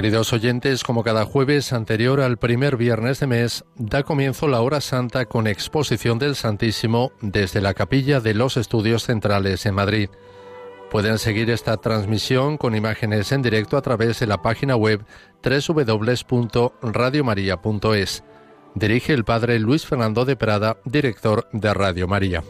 Queridos oyentes, como cada jueves anterior al primer viernes de mes, da comienzo la hora santa con exposición del Santísimo desde la capilla de los Estudios Centrales en Madrid. Pueden seguir esta transmisión con imágenes en directo a través de la página web www.radiomaria.es. Dirige el padre Luis Fernando de Prada, director de Radio María.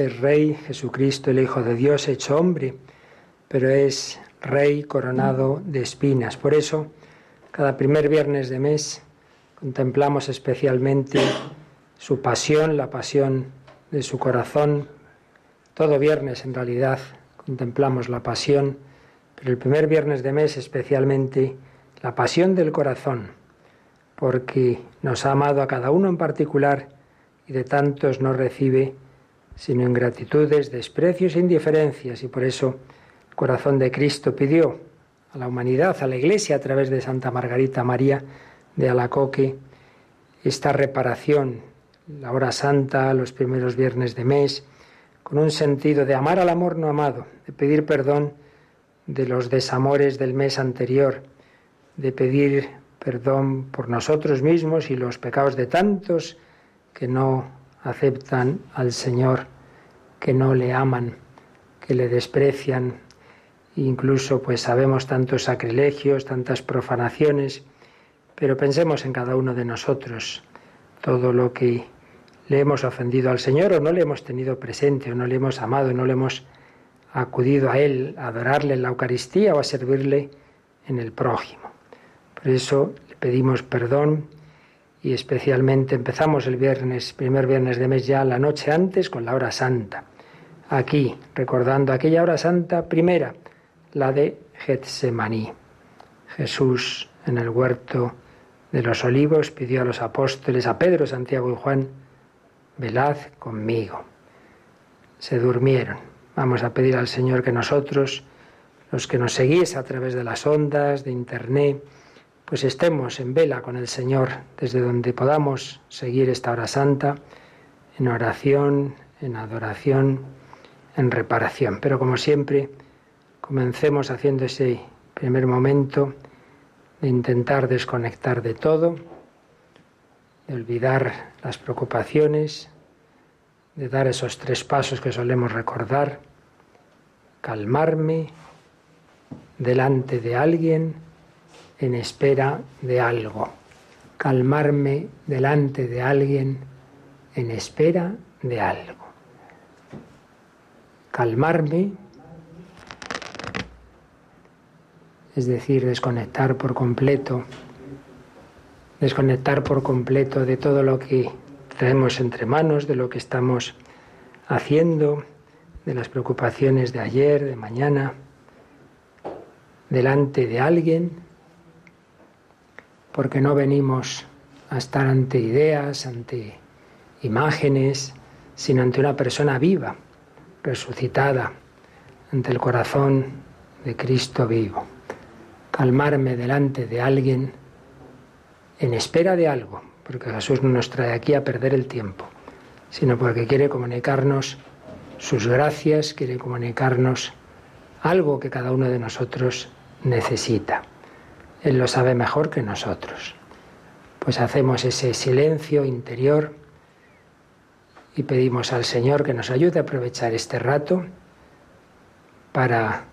Es Rey, Jesucristo, el Hijo de Dios, hecho hombre, pero es Rey coronado de espinas. Por eso, cada primer viernes de mes contemplamos especialmente su pasión, la pasión de su corazón. Todo viernes, en realidad, contemplamos la pasión, pero el primer viernes de mes especialmente la pasión del corazón, porque nos ha amado a cada uno en particular y de tantos nos recibe sino ingratitudes, desprecios e indiferencias. Y por eso el corazón de Cristo pidió a la humanidad, a la Iglesia, a través de Santa Margarita María de Alacoque, esta reparación, la hora santa, los primeros viernes de mes, con un sentido de amar al amor no amado, de pedir perdón de los desamores del mes anterior, de pedir perdón por nosotros mismos y los pecados de tantos que no aceptan al Señor, que no le aman, que le desprecian. Incluso pues sabemos tantos sacrilegios, tantas profanaciones, pero pensemos en cada uno de nosotros, todo lo que le hemos ofendido al Señor o no le hemos tenido presente o no le hemos amado, no le hemos acudido a Él, a adorarle en la Eucaristía o a servirle en el prójimo. Por eso le pedimos perdón y especialmente empezamos el viernes, primer viernes de mes ya, la noche antes con la hora santa. Aquí, recordando aquella hora santa primera, la de Getsemaní. Jesús en el huerto de los olivos pidió a los apóstoles, a Pedro, Santiago y Juan, velad conmigo. Se durmieron. Vamos a pedir al Señor que nosotros, los que nos seguís a través de las ondas, de Internet, pues estemos en vela con el Señor desde donde podamos seguir esta hora santa, en oración, en adoración, en reparación. Pero como siempre, comencemos haciendo ese primer momento de intentar desconectar de todo, de olvidar las preocupaciones, de dar esos tres pasos que solemos recordar, calmarme delante de alguien en espera de algo, calmarme delante de alguien en espera de algo. Calmarme es decir, desconectar por completo, desconectar por completo de todo lo que traemos entre manos, de lo que estamos haciendo, de las preocupaciones de ayer, de mañana, delante de alguien, porque no venimos a estar ante ideas, ante imágenes, sino ante una persona viva, resucitada, ante el corazón de Cristo vivo calmarme delante de alguien en espera de algo, porque Jesús no nos trae aquí a perder el tiempo, sino porque quiere comunicarnos sus gracias, quiere comunicarnos algo que cada uno de nosotros necesita. Él lo sabe mejor que nosotros. Pues hacemos ese silencio interior y pedimos al Señor que nos ayude a aprovechar este rato para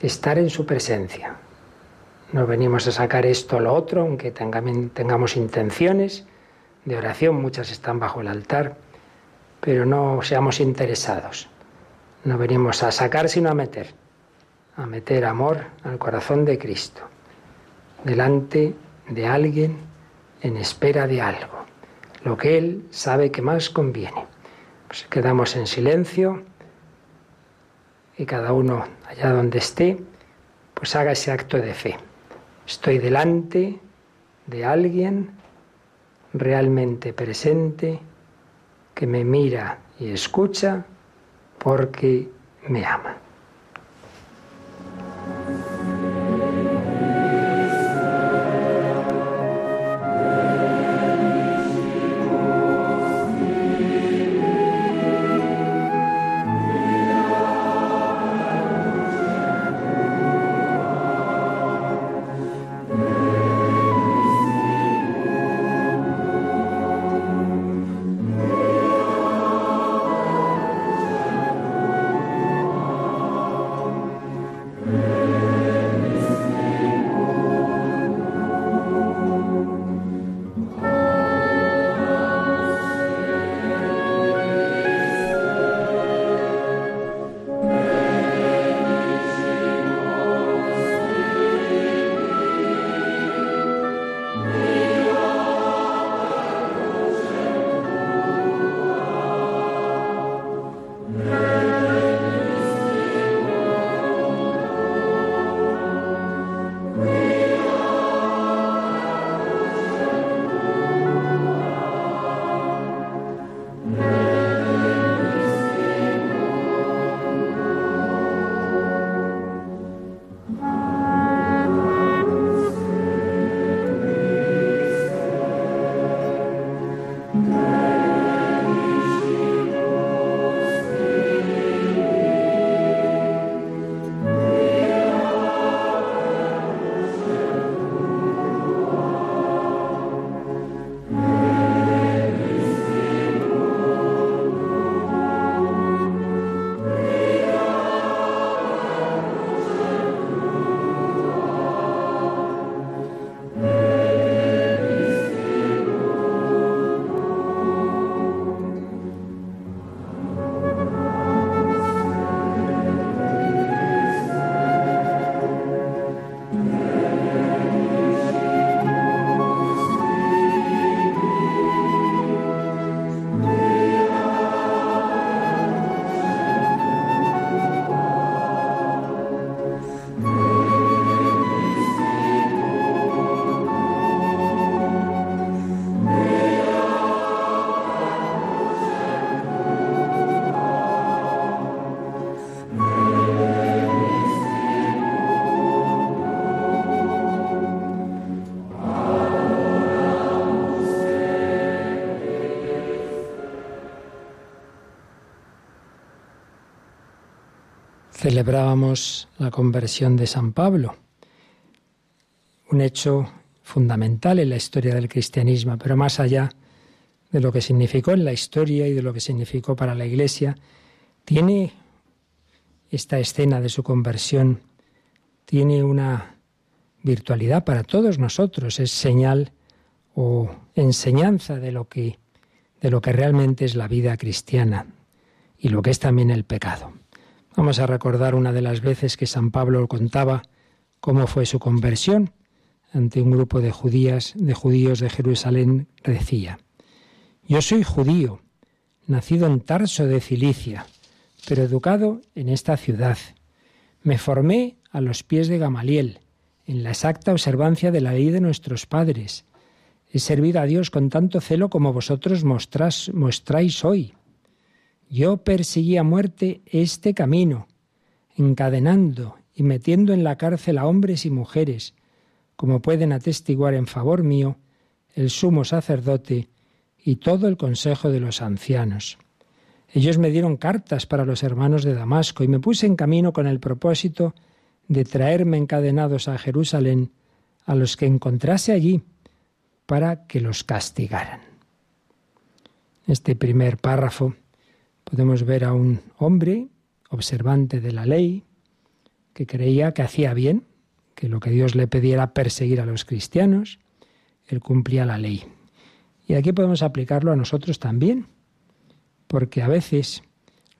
estar en su presencia, no venimos a sacar esto o lo otro, aunque tengamos intenciones de oración, muchas están bajo el altar, pero no seamos interesados. No venimos a sacar sino a meter, a meter amor al corazón de Cristo, delante de alguien en espera de algo, lo que Él sabe que más conviene. Pues quedamos en silencio y cada uno allá donde esté, pues haga ese acto de fe. Estoy delante de alguien realmente presente que me mira y escucha porque me ama. Celebrábamos la conversión de San Pablo, un hecho fundamental en la historia del cristianismo, pero más allá de lo que significó en la historia y de lo que significó para la Iglesia, tiene esta escena de su conversión, tiene una virtualidad para todos nosotros, es señal o enseñanza de lo que de lo que realmente es la vida cristiana y lo que es también el pecado. Vamos a recordar una de las veces que San Pablo contaba cómo fue su conversión ante un grupo de judías, de judíos de Jerusalén, decía: Yo soy judío, nacido en Tarso de Cilicia, pero educado en esta ciudad. Me formé a los pies de Gamaliel, en la exacta observancia de la ley de nuestros padres. He servido a Dios con tanto celo como vosotros mostráis hoy. Yo perseguí a muerte este camino, encadenando y metiendo en la cárcel a hombres y mujeres, como pueden atestiguar en favor mío el sumo sacerdote y todo el consejo de los ancianos. Ellos me dieron cartas para los hermanos de Damasco y me puse en camino con el propósito de traerme encadenados a Jerusalén a los que encontrase allí para que los castigaran. Este primer párrafo podemos ver a un hombre observante de la ley que creía que hacía bien, que lo que Dios le pedía era perseguir a los cristianos, él cumplía la ley. Y aquí podemos aplicarlo a nosotros también, porque a veces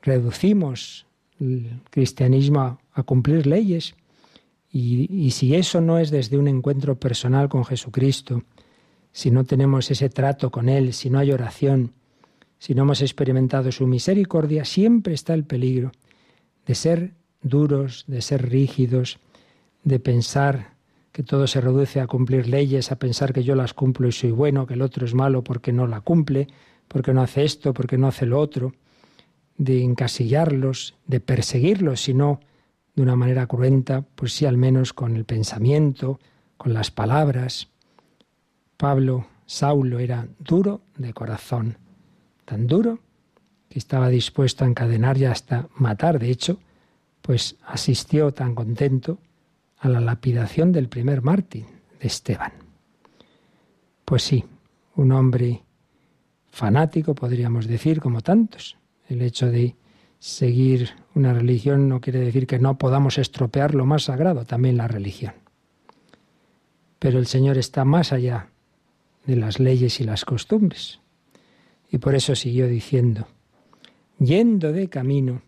reducimos el cristianismo a, cumplir leyes y, y si eso no es desde un encuentro personal con Jesucristo, si no tenemos ese trato con Él, si no hay oración, si no hemos experimentado su misericordia, siempre está el peligro de ser duros, de ser rígidos, de pensar que todo se reduce a cumplir leyes, a pensar que yo las cumplo y soy bueno, que el otro es malo porque no la cumple, porque no hace esto, porque no hace lo otro, de encasillarlos, de perseguirlos, sino de una manera cruenta, pues sí al menos con el pensamiento, con las palabras. Pablo, Saulo era duro de corazón, tan duro que estaba dispuesto a encadenar y hasta matar. De hecho, pues asistió tan contento a la lapidación del primer mártir, de Esteban. Pues sí, un hombre fanático, podríamos decir, como tantos. El hecho de seguir una religión no quiere decir que no podamos estropear lo más sagrado, también la religión. Pero el Señor está más allá de las leyes y las costumbres. Y por eso siguió diciendo, yendo de camino,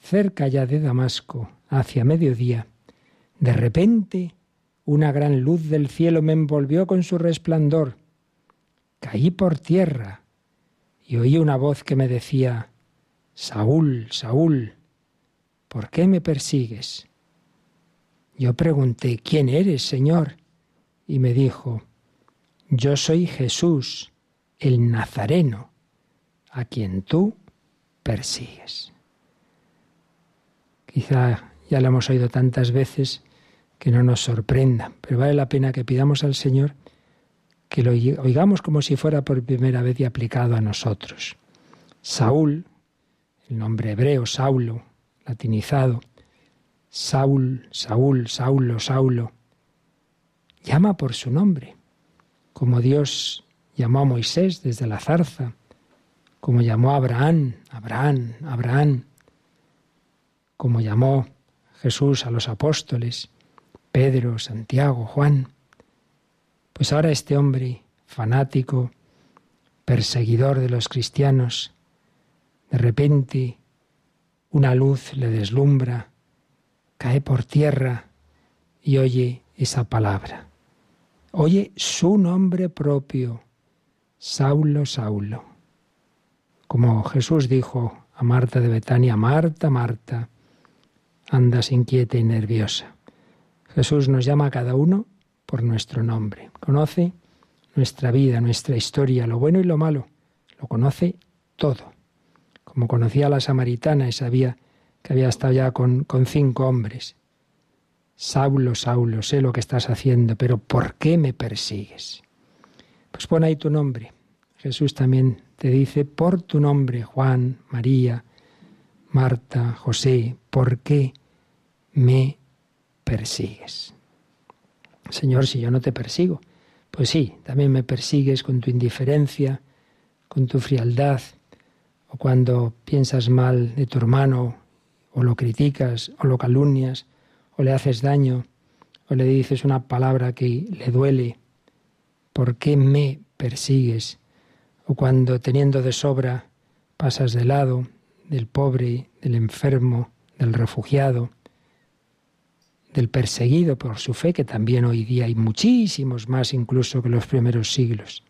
cerca ya de Damasco, hacia mediodía, de repente una gran luz del cielo me envolvió con su resplandor. Caí por tierra y oí una voz que me decía, Saúl, Saúl, ¿por qué me persigues? Yo pregunté, ¿quién eres, Señor? Y me dijo, yo soy Jesús, el Nazareno, a quien tú persigues. Quizá ya lo hemos oído tantas veces que no nos sorprenda, pero vale la pena que pidamos al Señor que lo oigamos como si fuera por primera vez y aplicado a nosotros. Saúl, el nombre hebreo, Saulo, latinizado, Saúl, Saúl, Saulo, Saulo, llama por su nombre, como Dios llamó a Moisés desde la zarza, como llamó a Abraham, Abraham, Abraham, como llamó Jesús a los apóstoles, Pedro, Santiago, Juan. Pues ahora este hombre fanático, perseguidor de los cristianos, de repente una luz le deslumbra, cae por tierra y oye esa palabra. Oye su nombre propio, Saulo, Saulo. Como Jesús dijo a Marta de Betania, Marta, Marta, andas inquieta y nerviosa. Jesús nos llama a cada uno por nuestro nombre. Conoce nuestra vida, nuestra historia, lo bueno y lo malo. Lo conoce todo. Como conocía a la samaritana y sabía que había estado ya con, con cinco hombres. Saulo, Saulo, sé lo que estás haciendo, pero ¿por qué me persigues? Pues pon ahí tu nombre. Jesús también te dice, por tu nombre, Juan, María, Marta, José, ¿por qué me persigues? Señor, si yo no te persigo, pues sí, también me persigues con tu indiferencia, con tu frialdad, o cuando piensas mal de tu hermano, o lo criticas, o lo calumnias, o le haces daño, o le dices una palabra que le duele. ¿Por qué me persigues? O cuando teniendo de sobra pasas de lado del pobre, del enfermo, del refugiado, del perseguido por su fe, que también hoy día hay muchísimos más incluso que los primeros siglos.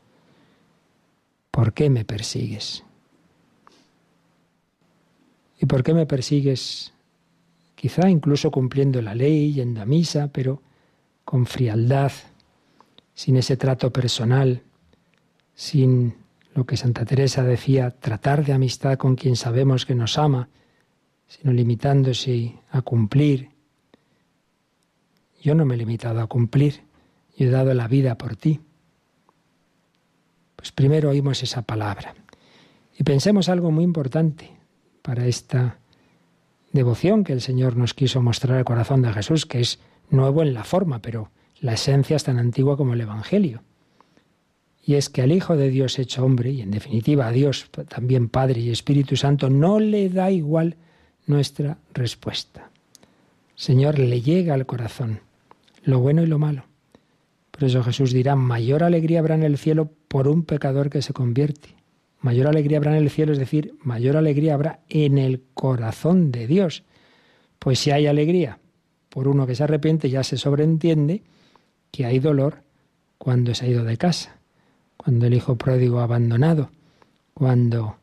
¿Por qué me persigues? ¿Y por qué me persigues? Quizá incluso cumpliendo la ley, yendo a misa, pero con frialdad, sin ese trato personal, sin lo que Santa Teresa decía, tratar de amistad con quien sabemos que nos ama, sino limitándose a cumplir. Yo no me he limitado a cumplir, yo he dado la vida por ti. Pues primero oímos esa palabra y pensemos algo muy importante para esta devoción que el Señor nos quiso mostrar al corazón de Jesús, que es nuevo en la forma, pero la esencia es tan antigua como el Evangelio. Y es que al Hijo de Dios hecho hombre, y en definitiva a Dios también Padre y Espíritu Santo, no le da igual nuestra respuesta. Señor, le llega al corazón lo bueno y lo malo. Por eso Jesús dirá, mayor alegría habrá en el cielo por un pecador que se convierte. Mayor alegría habrá en el cielo, es decir, mayor alegría habrá en el corazón de Dios. Pues si hay alegría por uno que se arrepiente, ya se sobreentiende que hay dolor cuando se ha ido de casa, cuando el hijo pródigo ha abandonado, cuando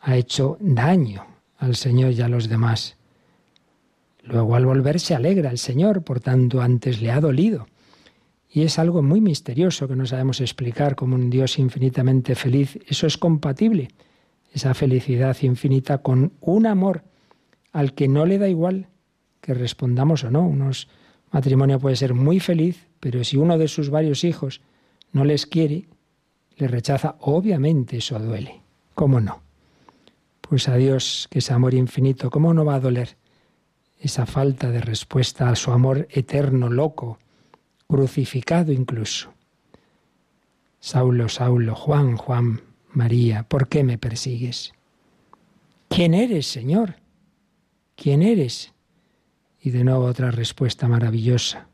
ha hecho daño al Señor y a los demás. Luego al volver se alegra el Señor, por tanto antes le ha dolido. Y es algo muy misterioso que no sabemos explicar como un Dios infinitamente feliz. Eso es compatible, esa felicidad infinita, con un amor al que no le da igual que respondamos o no. Unos matrimonio puede ser muy feliz, pero si uno de sus varios hijos no les quiere, le rechaza, obviamente eso duele. ¿Cómo no? Pues a Dios, que es amor infinito, ¿cómo no va a doler esa falta de respuesta a su amor eterno, loco, crucificado incluso? Saulo, Saulo, Juan, Juan, María, ¿por qué me persigues? ¿Quién eres, Señor? ¿Quién eres? Y de nuevo otra respuesta maravillosa,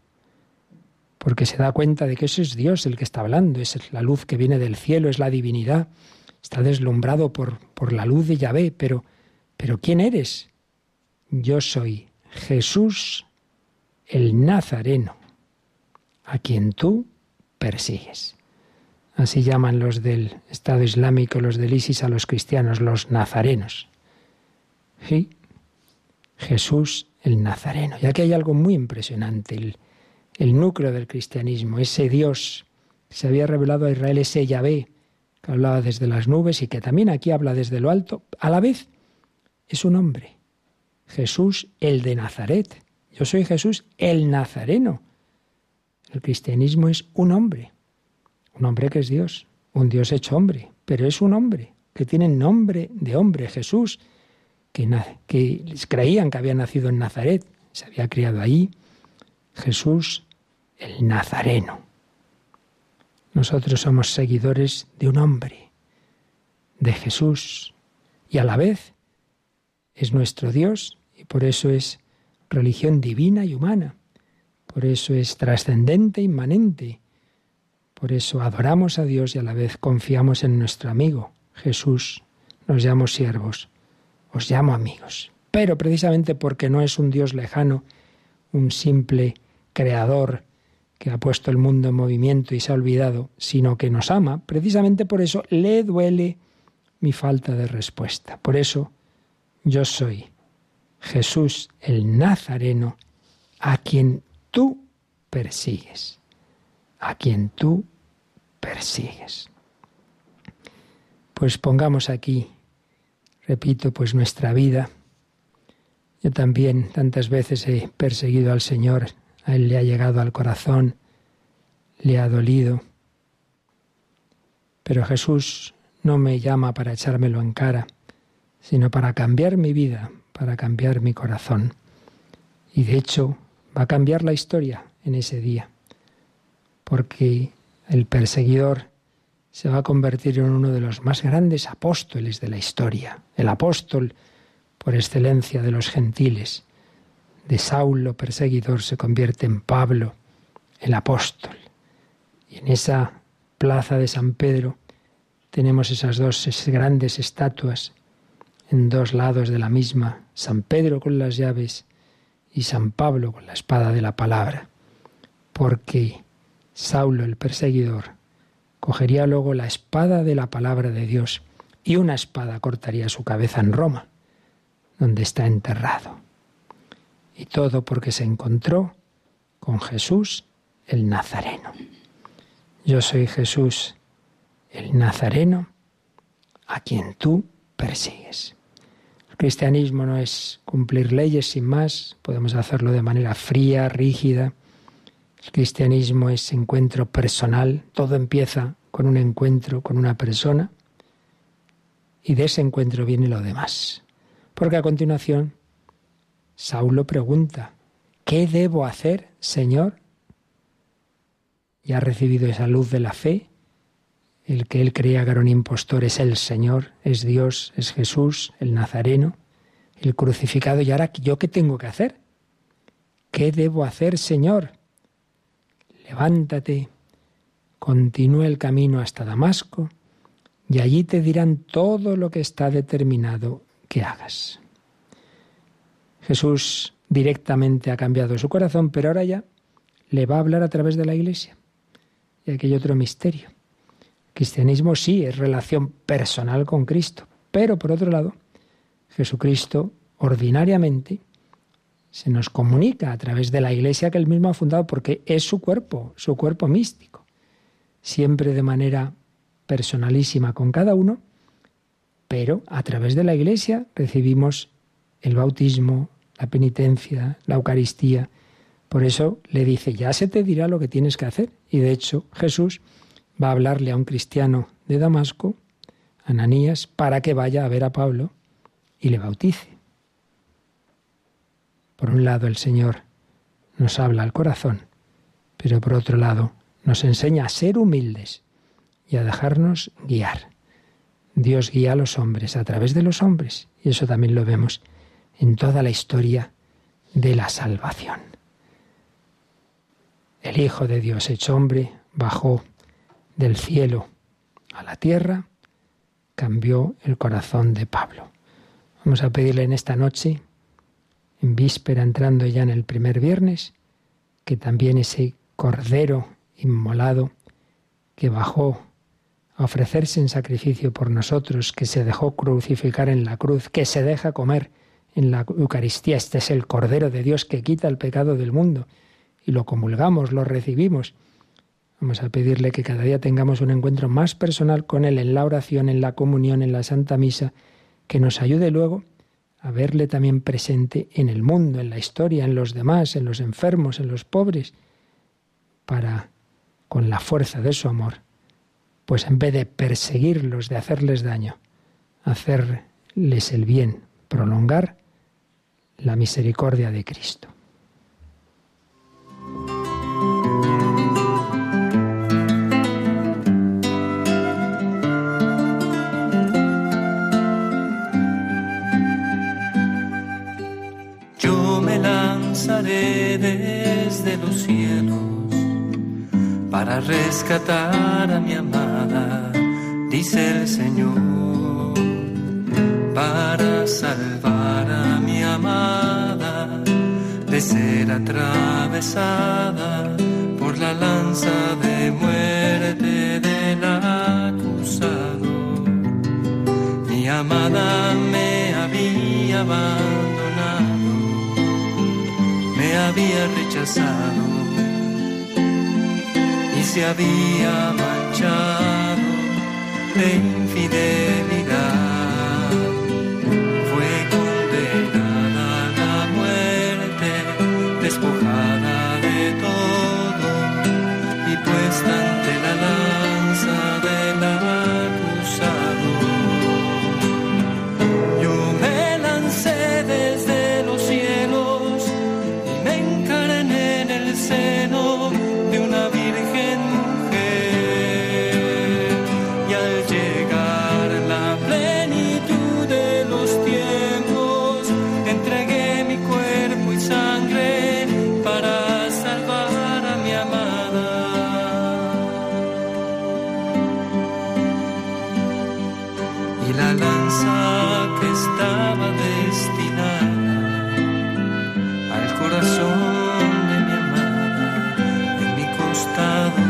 porque se da cuenta de que eso es Dios el que está hablando, es la luz que viene del cielo, es la divinidad, está deslumbrado por, por la luz de Yahvé, pero, pero ¿quién eres? Yo soy Jesús el Nazareno, a quien tú persigues. Así llaman los del Estado Islámico, los del ISIS a los cristianos, los nazarenos. Sí, Jesús el Nazareno. Y aquí hay algo muy impresionante, el, el núcleo del cristianismo, ese Dios que se había revelado a Israel, ese Yahvé, que hablaba desde las nubes y que también aquí habla desde lo alto, a la vez es un hombre, Jesús el de Nazaret. Yo soy Jesús el Nazareno. El cristianismo es un hombre, un hombre que es Dios, un Dios hecho hombre, pero es un hombre que tiene nombre de hombre, Jesús, que, creían que había nacido en Nazaret, se había criado ahí, Jesús el Nazareno. Nosotros somos seguidores de un hombre, de Jesús, y a la vez es nuestro Dios, y por eso es religión divina y humana, por eso es trascendente, inmanente, por eso adoramos a Dios y a la vez confiamos en nuestro amigo, Jesús, nos llamamos siervos os llamo amigos. Pero precisamente porque no es un Dios lejano, un simple creador que ha puesto el mundo en movimiento y se ha olvidado, sino que nos ama, precisamente por eso le duele mi falta de respuesta. Por eso yo soy Jesús el Nazareno, a quien tú persigues, a quien tú persigues. Pues pongamos aquí repito, pues nuestra vida. Yo también tantas veces he perseguido al Señor, a Él le ha llegado al corazón, le ha dolido. Pero Jesús no me llama para echármelo en cara, sino para cambiar mi vida, para cambiar mi corazón. Y de hecho va a cambiar la historia en ese día, porque el perseguidor se va a convertir en uno de los más grandes apóstoles de la historia, el apóstol por excelencia de los gentiles. De Saulo perseguidor se convierte en Pablo, el apóstol. Y en esa plaza de San Pedro tenemos esas dos grandes estatuas en dos lados de la misma, San Pedro con las llaves y San Pablo con la espada de la palabra, porque Saulo el perseguidor cogería luego la espada de la palabra de Dios y una espada cortaría su cabeza en Roma, donde está enterrado. Y todo porque se encontró con Jesús el Nazareno. Yo soy Jesús el Nazareno a quien tú persigues. El cristianismo no es cumplir leyes sin más, podemos hacerlo de manera fría, rígida. El cristianismo es encuentro personal, todo empieza con un encuentro con una persona y de ese encuentro viene lo demás. Porque a continuación Saulo pregunta, ¿qué debo hacer, Señor? Y ha recibido esa luz de la fe el que él creía que impostor es el Señor, es Dios, es Jesús, el Nazareno, el crucificado. ¿Y ahora yo qué tengo que hacer? ¿Qué debo hacer, Señor? Levántate, continúa el camino hasta Damasco, y allí te dirán todo lo que está determinado que hagas. Jesús directamente ha cambiado su corazón, pero ahora ya le va a hablar a través de la iglesia. Y aquí hay otro misterio. Cristianismo sí es relación personal con Cristo, pero por otro lado, Jesucristo ordinariamente se nos comunica a través de la iglesia que él mismo ha fundado porque es su cuerpo, su cuerpo místico, siempre de manera personalísima con cada uno, pero a través de la iglesia recibimos el bautismo, la penitencia, la Eucaristía. Por eso le dice, ya se te dirá lo que tienes que hacer. Y de hecho Jesús va a hablarle a un cristiano de Damasco, Ananías, para que vaya a ver a Pablo y le bautice. Por un lado el Señor nos habla al corazón, pero por otro lado nos enseña a ser humildes y a dejarnos guiar. Dios guía a los hombres a través de los hombres, y eso también lo vemos en toda la historia de la salvación. El Hijo de Dios hecho hombre bajó del cielo a la tierra, cambió el corazón de Pablo. Vamos a pedirle en esta noche, en víspera entrando ya en el primer viernes, que también ese cordero inmolado que bajó a ofrecerse en sacrificio por nosotros, que se dejó crucificar en la cruz, que se deja comer en la Eucaristía. Este es el Cordero de Dios que quita el pecado del mundo. Y lo comulgamos, lo recibimos. Vamos a pedirle que cada día tengamos un encuentro más personal con Él en la oración, en la comunión, en la Santa Misa, que nos ayude luego a verle también presente en el mundo, en la historia, en los demás, en los enfermos, en los pobres, para, con la fuerza de su amor, pues en vez de perseguirlos, de hacerles daño, hacerles el bien, prolongar la misericordia de Cristo. desde los cielos para rescatar a mi amada, dice el Señor, para salvar a mi amada de ser atravesada por la lanza de muerte del acusado. Mi amada me había había rechazado y se había manchado de infidelidad. y la lanza que estaba destinada al corazón de mi amada en mi costado.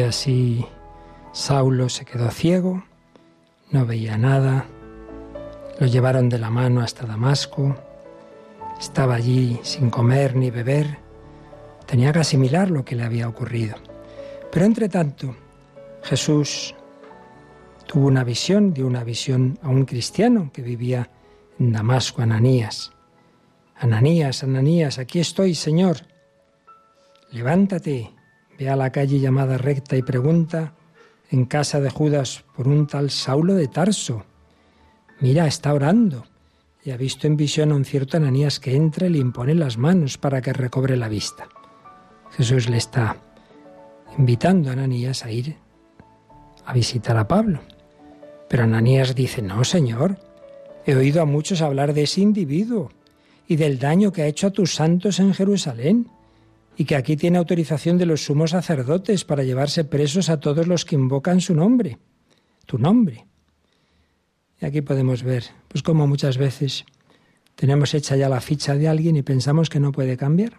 Así Saulo se quedó ciego, no veía nada, lo llevaron de la mano hasta Damasco, estaba allí sin comer ni beber, tenía que asimilar lo que le había ocurrido. Pero entre tanto, Jesús tuvo una visión, dio una visión a un cristiano que vivía en Damasco, Ananías. Ananías, Ananías, aquí estoy, Señor. Levántate, ve a la calle llamada recta y pregunta en casa de Judas por un tal Saulo de Tarso. Mira, está orando y ha visto en visión a un cierto Ananías que entra y le impone las manos para que recobre la vista. Jesús le está invitando a Ananías a ir a visitar a Pablo. Pero Ananías dice, no, Señor, he oído a muchos hablar de ese individuo y del daño que ha hecho a tus santos en Jerusalén y que aquí tiene autorización de los sumos sacerdotes para llevarse presos a todos los que invocan su nombre, tu nombre. Y aquí podemos ver, pues como muchas veces tenemos hecha ya la ficha de alguien y pensamos que no puede cambiar.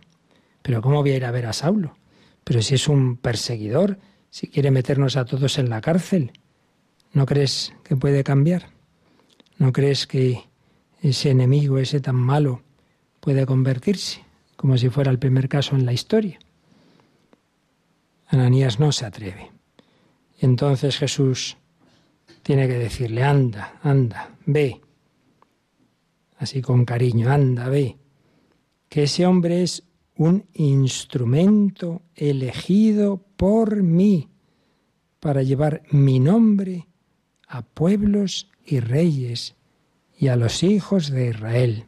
Pero ¿cómo voy a ir a ver a Saulo? Pero si es un perseguidor, si quiere meternos a todos en la cárcel, ¿no crees que puede cambiar? ¿No crees que ese enemigo, ese tan malo, puede convertirse? Como si fuera el primer caso en la historia. Ananías no se atreve. Entonces Jesús tiene que decirle, anda, anda, ve. Así con cariño, anda, ve. Que ese hombre es un instrumento elegido por mí para llevar mi nombre a pueblos y reyes y a los hijos de Israel.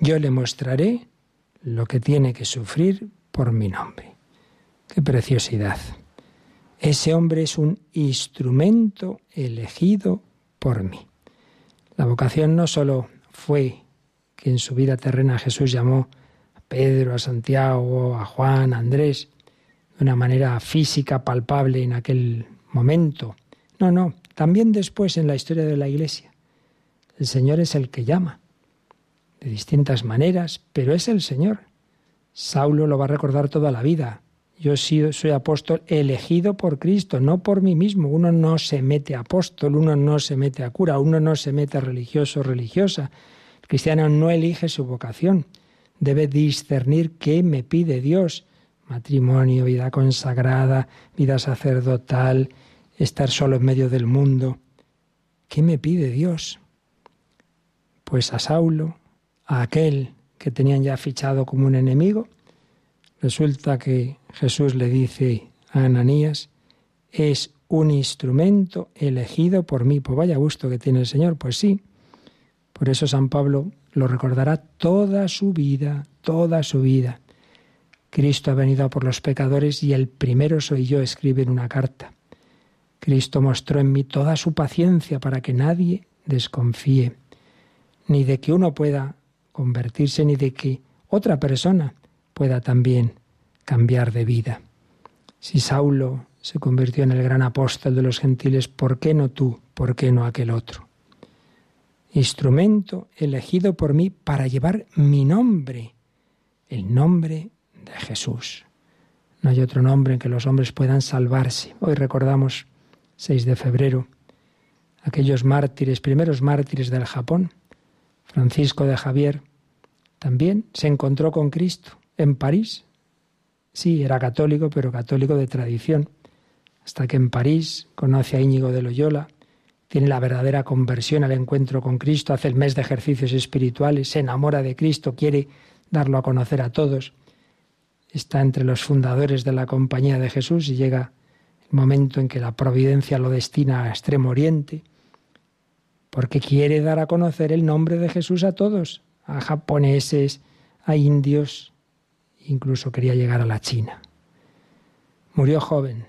Yo le mostraré lo que tiene que sufrir por mi nombre. Qué preciosidad. Ese hombre es un instrumento elegido por mí. La vocación no solo fue que en su vida terrena Jesús llamó a Pedro, a Santiago, a Juan, a Andrés, de una manera física, palpable en aquel momento. No, no, también después en la historia de la Iglesia. El Señor es el que llama de distintas maneras, pero es el Señor. Saulo lo va a recordar toda la vida. Yo soy apóstol elegido por Cristo, no por mí mismo. Uno no se mete a apóstol, uno no se mete a cura, uno no se mete a religioso o religiosa. El cristiano no elige su vocación. Debe discernir qué me pide Dios. Matrimonio, vida consagrada, vida sacerdotal, estar solo en medio del mundo. ¿Qué me pide Dios? Pues a Saulo a aquel que tenían ya fichado como un enemigo, resulta que Jesús le dice a Ananías, es un instrumento elegido por mí. Pues vaya gusto que tiene el Señor, pues sí. Por eso San Pablo lo recordará toda su vida, toda su vida. Cristo ha venido por los pecadores y el primero soy yo, escribe en una carta. Cristo mostró en mí toda su paciencia para que nadie desconfíe, ni de que uno pueda convertirse ni de que otra persona pueda también cambiar de vida. Si Saulo se convirtió en el gran apóstol de los gentiles, ¿por qué no tú? ¿Por qué no aquel otro? Instrumento elegido por mí para llevar mi nombre, el nombre de Jesús. No hay otro nombre en que los hombres puedan salvarse. Hoy recordamos, 6 de febrero, aquellos mártires, primeros mártires del Japón, Francisco de Javier también se encontró con Cristo en París. Sí, era católico, pero católico de tradición. Hasta que en París conoce a Íñigo de Loyola, tiene la verdadera conversión al encuentro con Cristo, hace el mes de ejercicios espirituales, se enamora de Cristo, quiere darlo a conocer a todos. Está entre los fundadores de la Compañía de Jesús y llega el momento en que la providencia lo destina a Extremo Oriente porque quiere dar a conocer el nombre de Jesús a todos, a japoneses, a indios, incluso quería llegar a la China. Murió joven,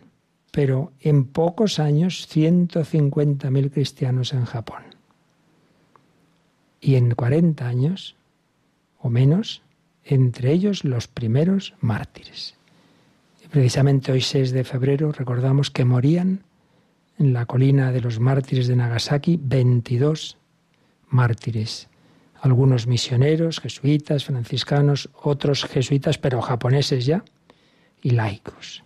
pero en pocos años 150.000 cristianos en Japón. Y en 40 años, o menos, entre ellos los primeros mártires. Y precisamente hoy 6 de febrero recordamos que morían en la colina de los mártires de Nagasaki 22 mártires. Algunos misioneros, jesuitas, franciscanos, otros jesuitas, pero japoneses ya, y laicos.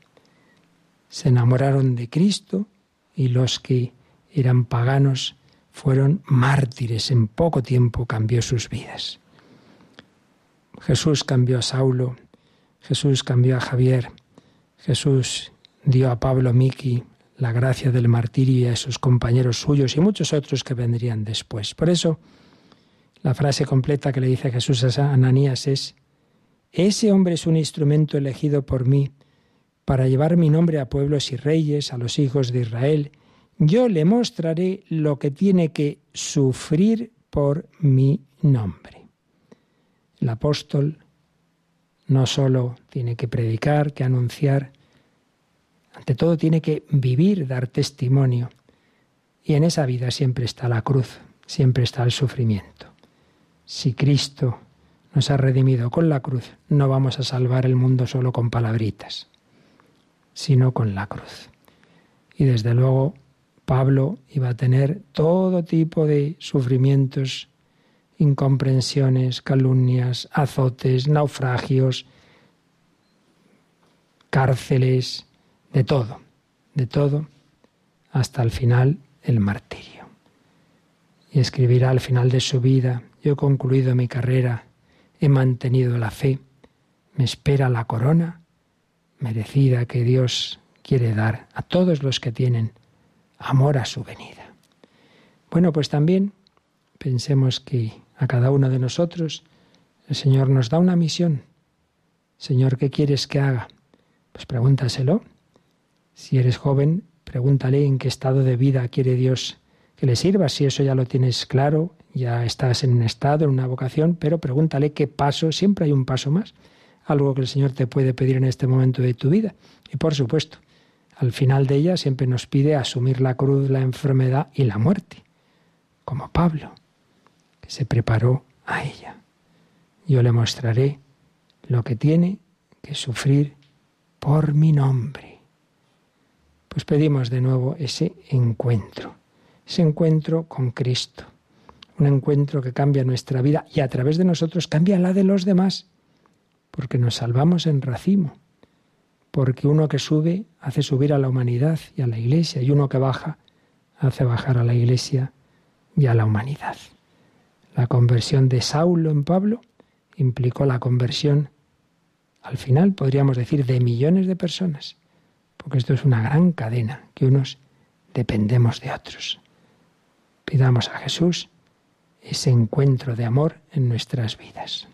se enamoraron de Cristo y los que eran paganos fueron mártires. En poco tiempo cambió sus vidas. Jesús cambió a Saulo, Jesús cambió a Javier, Jesús dio a Pablo Miki la gracia del martirio a sus compañeros suyos y muchos otros que vendrían después. Por eso, la frase completa que le dice Jesús a Ananías es, ese hombre es un instrumento elegido por mí para llevar mi nombre a pueblos y reyes, a los hijos de Israel. Yo le mostraré lo que tiene que sufrir por mi nombre. El apóstol no solo tiene que predicar, que anunciar, ante todo tiene que vivir, dar testimonio. Y en esa vida siempre está la cruz, siempre está el sufrimiento. Si Cristo nos ha redimido con la cruz, no vamos a salvar el mundo solo con palabritas, sino con la cruz. Y desde luego Pablo iba a tener todo tipo de sufrimientos incomprensiones, calumnias, azotes, naufragios, cárceles, de todo, de todo, hasta el final el martirio. Y escribirá al final de su vida, yo he concluido mi carrera, he mantenido la fe, me espera la corona merecida que Dios quiere dar a todos los que tienen amor a su venida. Bueno, pues también pensemos que a cada uno de nosotros, el Señor nos da una misión. Señor, ¿qué quieres que haga? Pues pregúntaselo. Si eres joven, pregúntale en qué estado de vida quiere Dios que le sirva. Si eso ya lo tienes claro, ya estás en un estado, en una vocación, pero pregúntale qué paso, siempre hay un paso más, algo que el Señor te puede pedir en este momento de tu vida. Y por supuesto, al final de ella siempre nos pide asumir la cruz, la enfermedad y la muerte, como Pablo se preparó a ella. Yo le mostraré lo que tiene que sufrir por mi nombre. Pues pedimos de nuevo ese encuentro, ese encuentro con Cristo, un encuentro que cambia nuestra vida y a través de nosotros cambia la de los demás, porque nos salvamos en racimo, porque uno que sube hace subir a la humanidad y a la iglesia, y uno que baja hace bajar a la iglesia y a la humanidad. La conversión de Saulo en Pablo implicó la conversión, al final podríamos decir, de millones de personas, porque esto es una gran cadena, que unos dependemos de otros. Pidamos a Jesús ese encuentro de amor en nuestras vidas.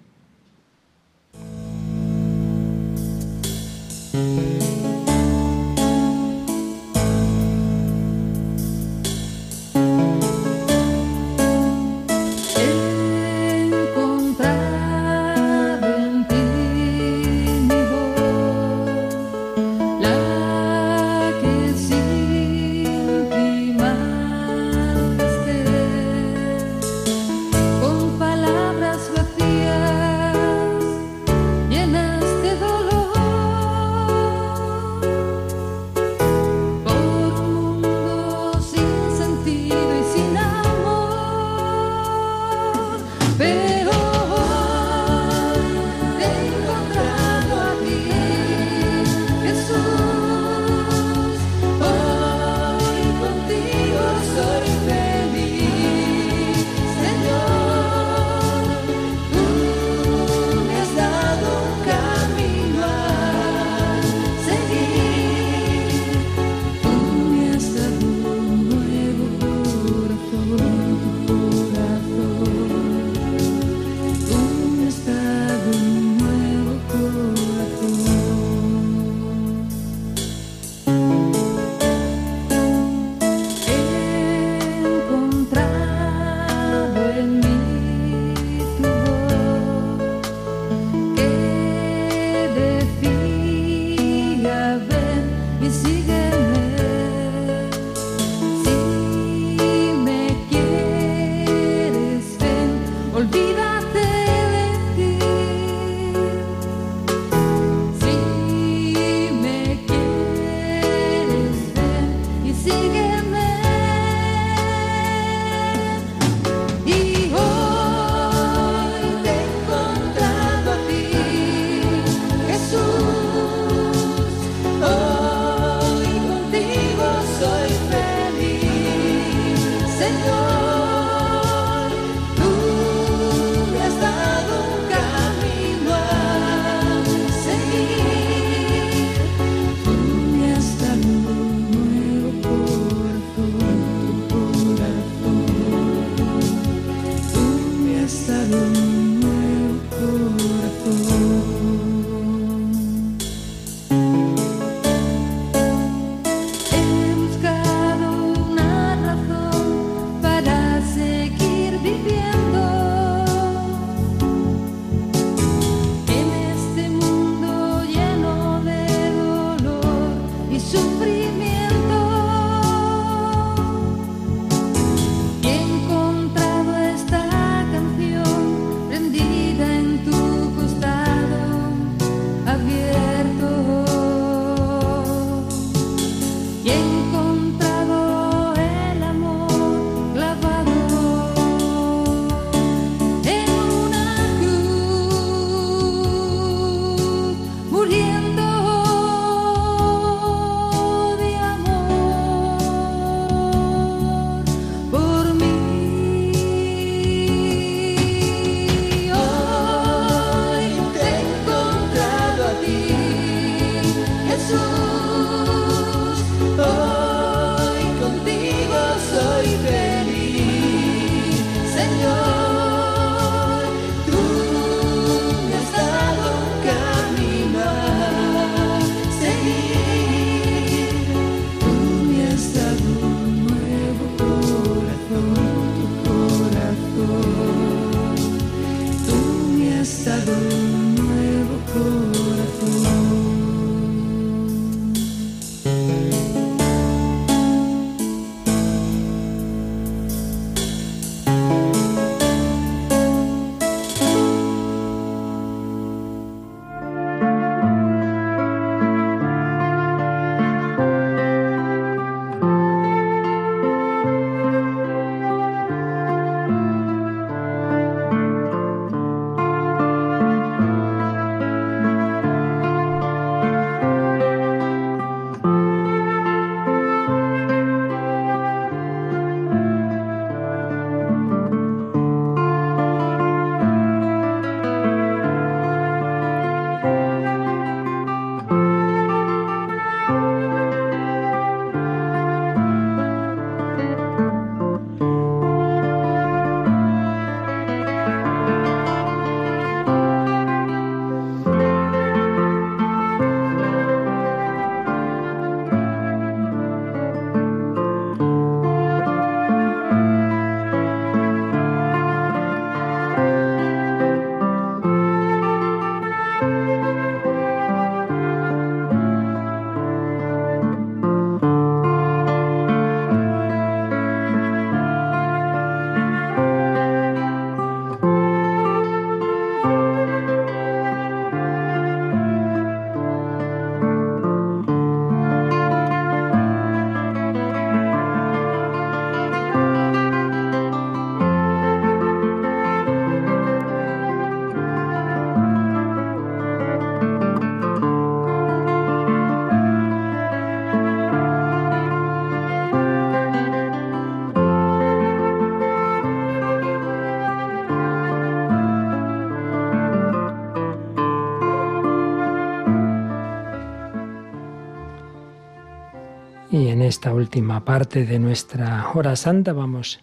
Esta última parte de nuestra hora santa vamos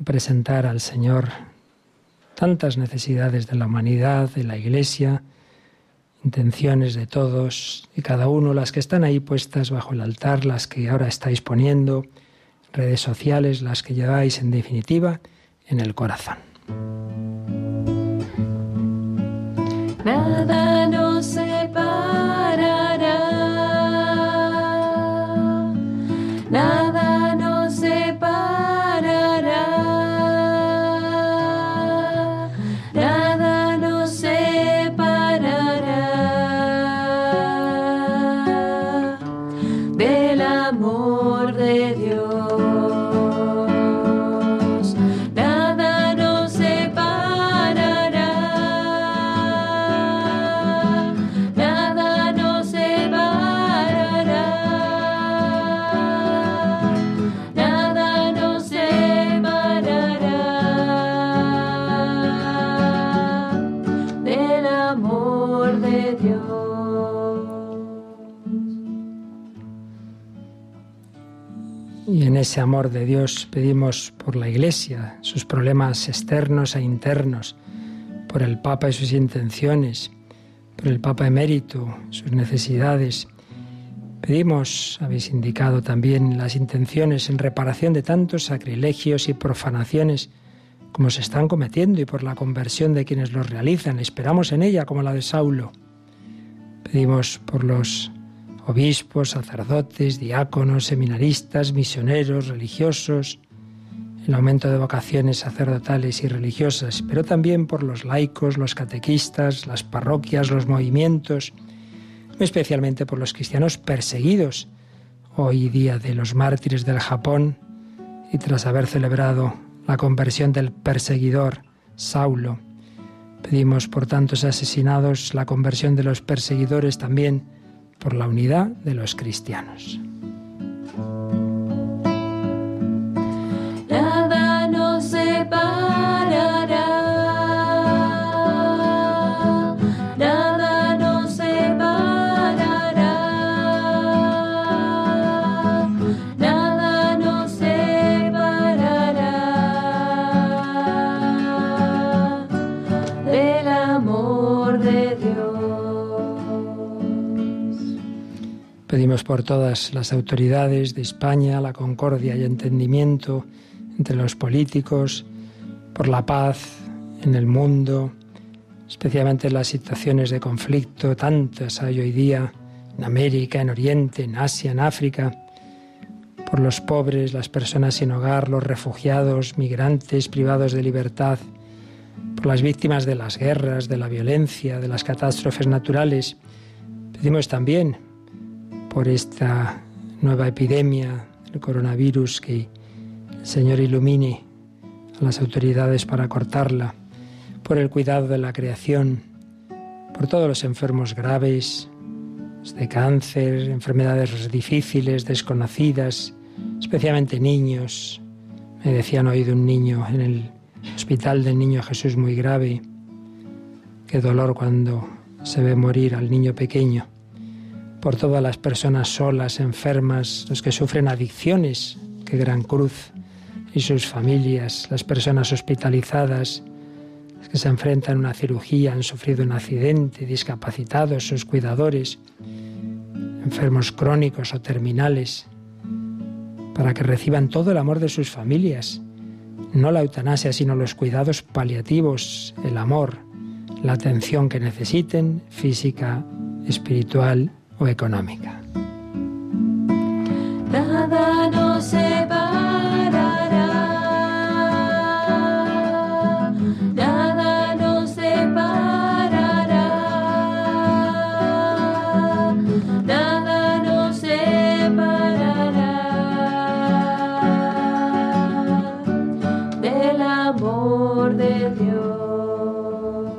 a presentar al Señor tantas necesidades de la humanidad, de la Iglesia, intenciones de todos y cada uno, las que están ahí puestas bajo el altar, las que ahora estáis poniendo, redes sociales, las que lleváis en definitiva en el corazón. Nada nos separará, ese amor de Dios pedimos por la Iglesia, sus problemas externos e internos, por el Papa y sus intenciones, por el Papa emérito, sus necesidades. Pedimos, habéis indicado también, las intenciones en reparación de tantos sacrilegios y profanaciones como se están cometiendo y por la conversión de quienes los realizan. Esperamos en ella como la de Saulo. Pedimos por los obispos, sacerdotes, diáconos, seminaristas, misioneros, religiosos, el aumento de vocaciones sacerdotales y religiosas, pero también por los laicos, los catequistas, las parroquias, los movimientos, especialmente por los cristianos perseguidos, hoy día de los mártires del Japón, y tras haber celebrado la conversión del perseguidor Saulo. Pedimos por tantos asesinados la conversión de los perseguidores también por la unidad de los cristianos. Pedimos por todas las autoridades de España la concordia y entendimiento entre los políticos, por la paz en el mundo, especialmente en las situaciones de conflicto, tantas hay hoy día en América, en Oriente, en Asia, en África, por los pobres, las personas sin hogar, los refugiados, migrantes privados de libertad, por las víctimas de las guerras, de la violencia, de las catástrofes naturales. Pedimos también por esta nueva epidemia, el coronavirus, que el Señor ilumine a las autoridades para cortarla, por el cuidado de la creación, por todos los enfermos graves, de cáncer, enfermedades difíciles, desconocidas, especialmente niños. Me decían hoy de un niño en el hospital del niño Jesús muy grave. Qué dolor cuando se ve morir al niño pequeño. Por todas las personas solas, enfermas, los que sufren adicciones, qué gran cruz, y sus familias, las personas hospitalizadas, las que se enfrentan a una cirugía, han sufrido un accidente, discapacitados, sus cuidadores, enfermos crónicos o terminales, para que reciban todo el amor de sus familias, no la eutanasia, sino los cuidados paliativos, el amor, la atención que necesiten, física, espiritual o económica. Nada nos separará, nada nos separará, nada nos separará del amor de Dios.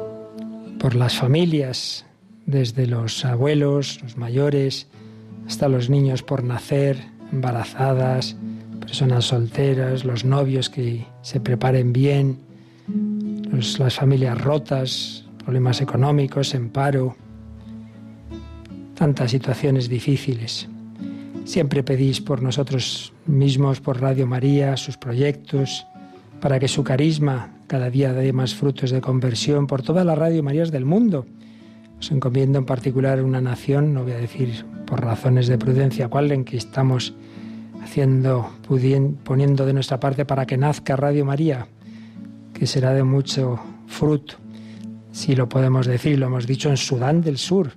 Por las familias, desde los abuelos, los mayores, hasta los niños por nacer, embarazadas, personas solteras, los novios que se preparen bien, las familias rotas, problemas económicos, en paro, tantas situaciones difíciles. Siempre pedís por nosotros mismos, por Radio María, sus proyectos, para que su carisma cada día dé más frutos de conversión por todas las Radio Marías del mundo. Os encomiendo en particular una nación, no voy a decir por razones de prudencia cuál, en que estamos haciendo, poniendo de nuestra parte para que nazca Radio María, que será de mucho fruto. Si lo podemos decir, lo hemos dicho en Sudán del Sur,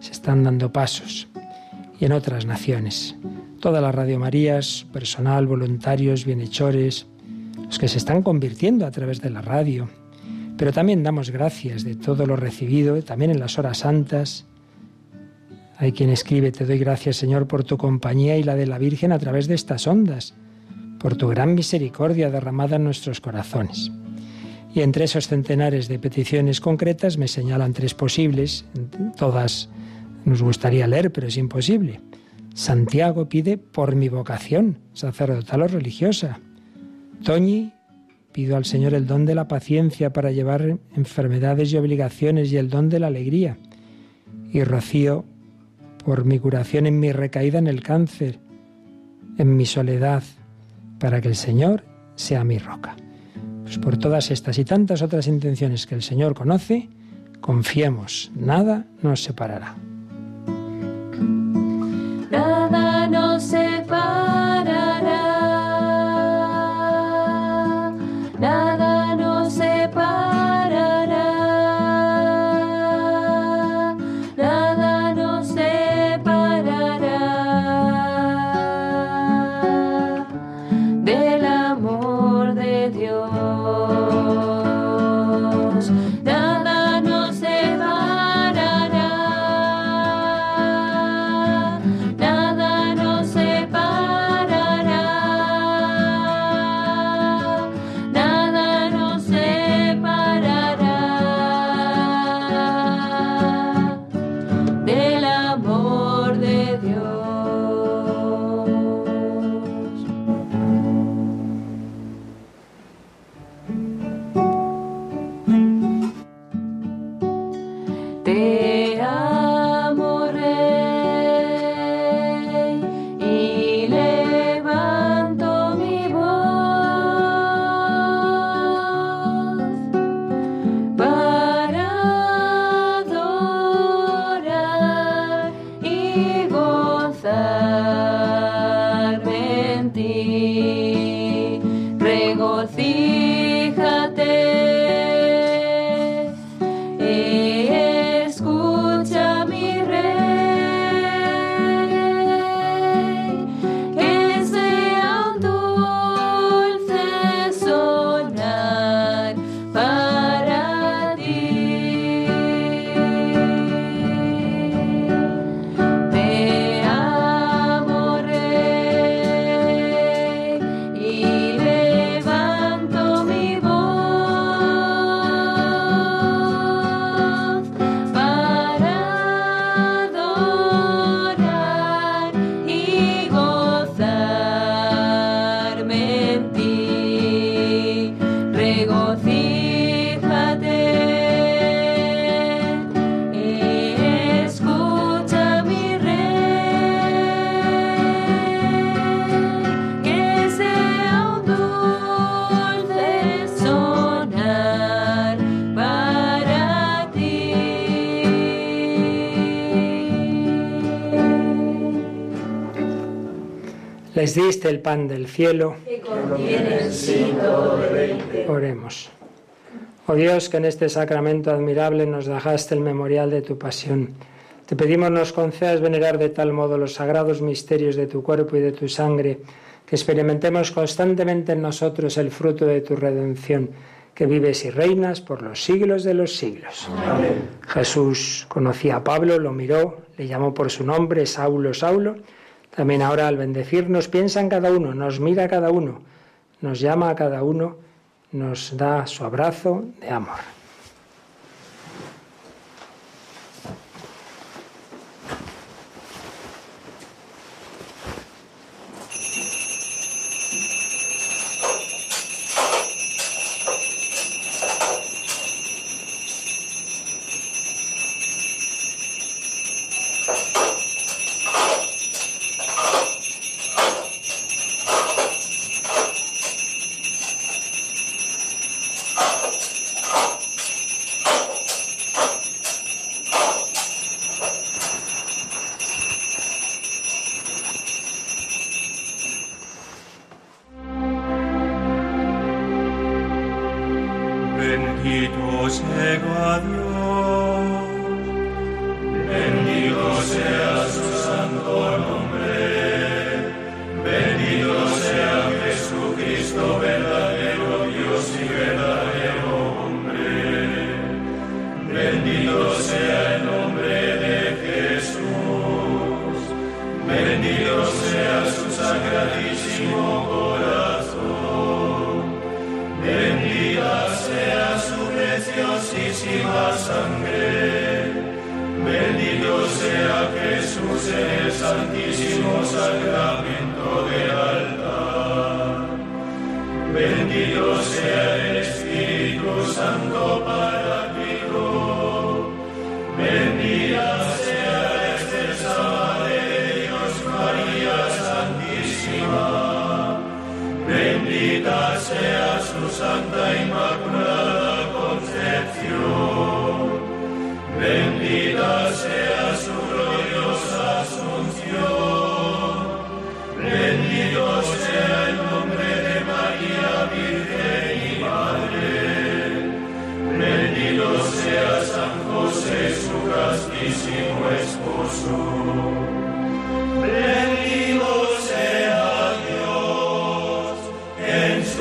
se están dando pasos y en otras naciones. Todas las Radio Marías, personal, voluntarios, bienhechores, los que se están convirtiendo a través de la radio. Pero también damos gracias de todo lo recibido, también en las horas santas. Hay quien escribe, te doy gracias Señor por tu compañía y la de la Virgen a través de estas ondas, por tu gran misericordia derramada en nuestros corazones. Y entre esos centenares de peticiones concretas me señalan tres posibles, todas nos gustaría leer, pero es imposible. Santiago pide por mi vocación, sacerdotal o religiosa. Toñi pido al Señor el don de la paciencia para llevar enfermedades y obligaciones y el don de la alegría. Y Rocío por mi curación en mi recaída en el cáncer, en mi soledad, para que el Señor sea mi roca. Pues por todas estas y tantas otras intenciones que el Señor conoce, confiemos, nada nos separará. nada nos separará, Les diste el pan del cielo. Oremos. Oh Dios, que en este sacramento admirable nos dejaste el memorial de tu pasión. Te pedimos nos concedas venerar de tal modo los sagrados misterios de tu cuerpo y de tu sangre, que experimentemos constantemente en nosotros el fruto de tu redención, que vives y reinas por los siglos de los siglos. Jesús conocía a Pablo, lo miró, le llamó por su nombre, Saulo, Saulo. También ahora al bendecirnos piensa en cada uno, nos mira a cada uno, nos llama a cada uno, nos da su abrazo de amor.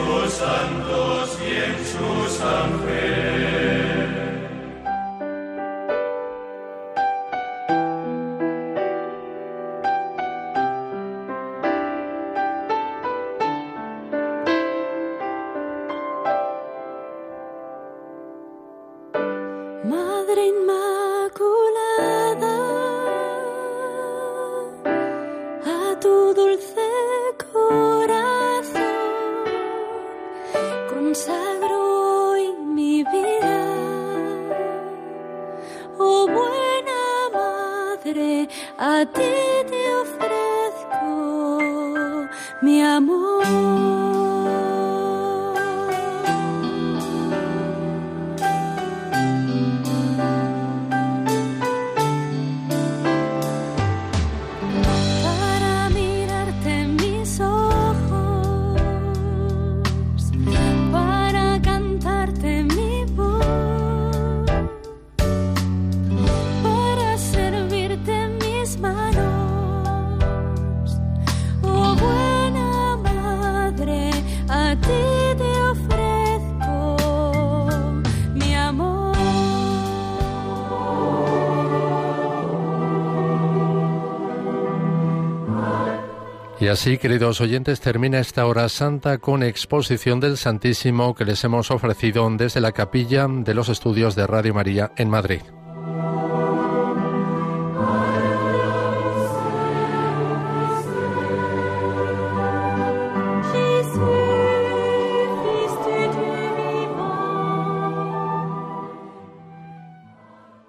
sus santos y en sus ángeles. así, queridos oyentes, termina esta hora santa con exposición del Santísimo que les hemos ofrecido desde la capilla de los estudios de Radio María en Madrid.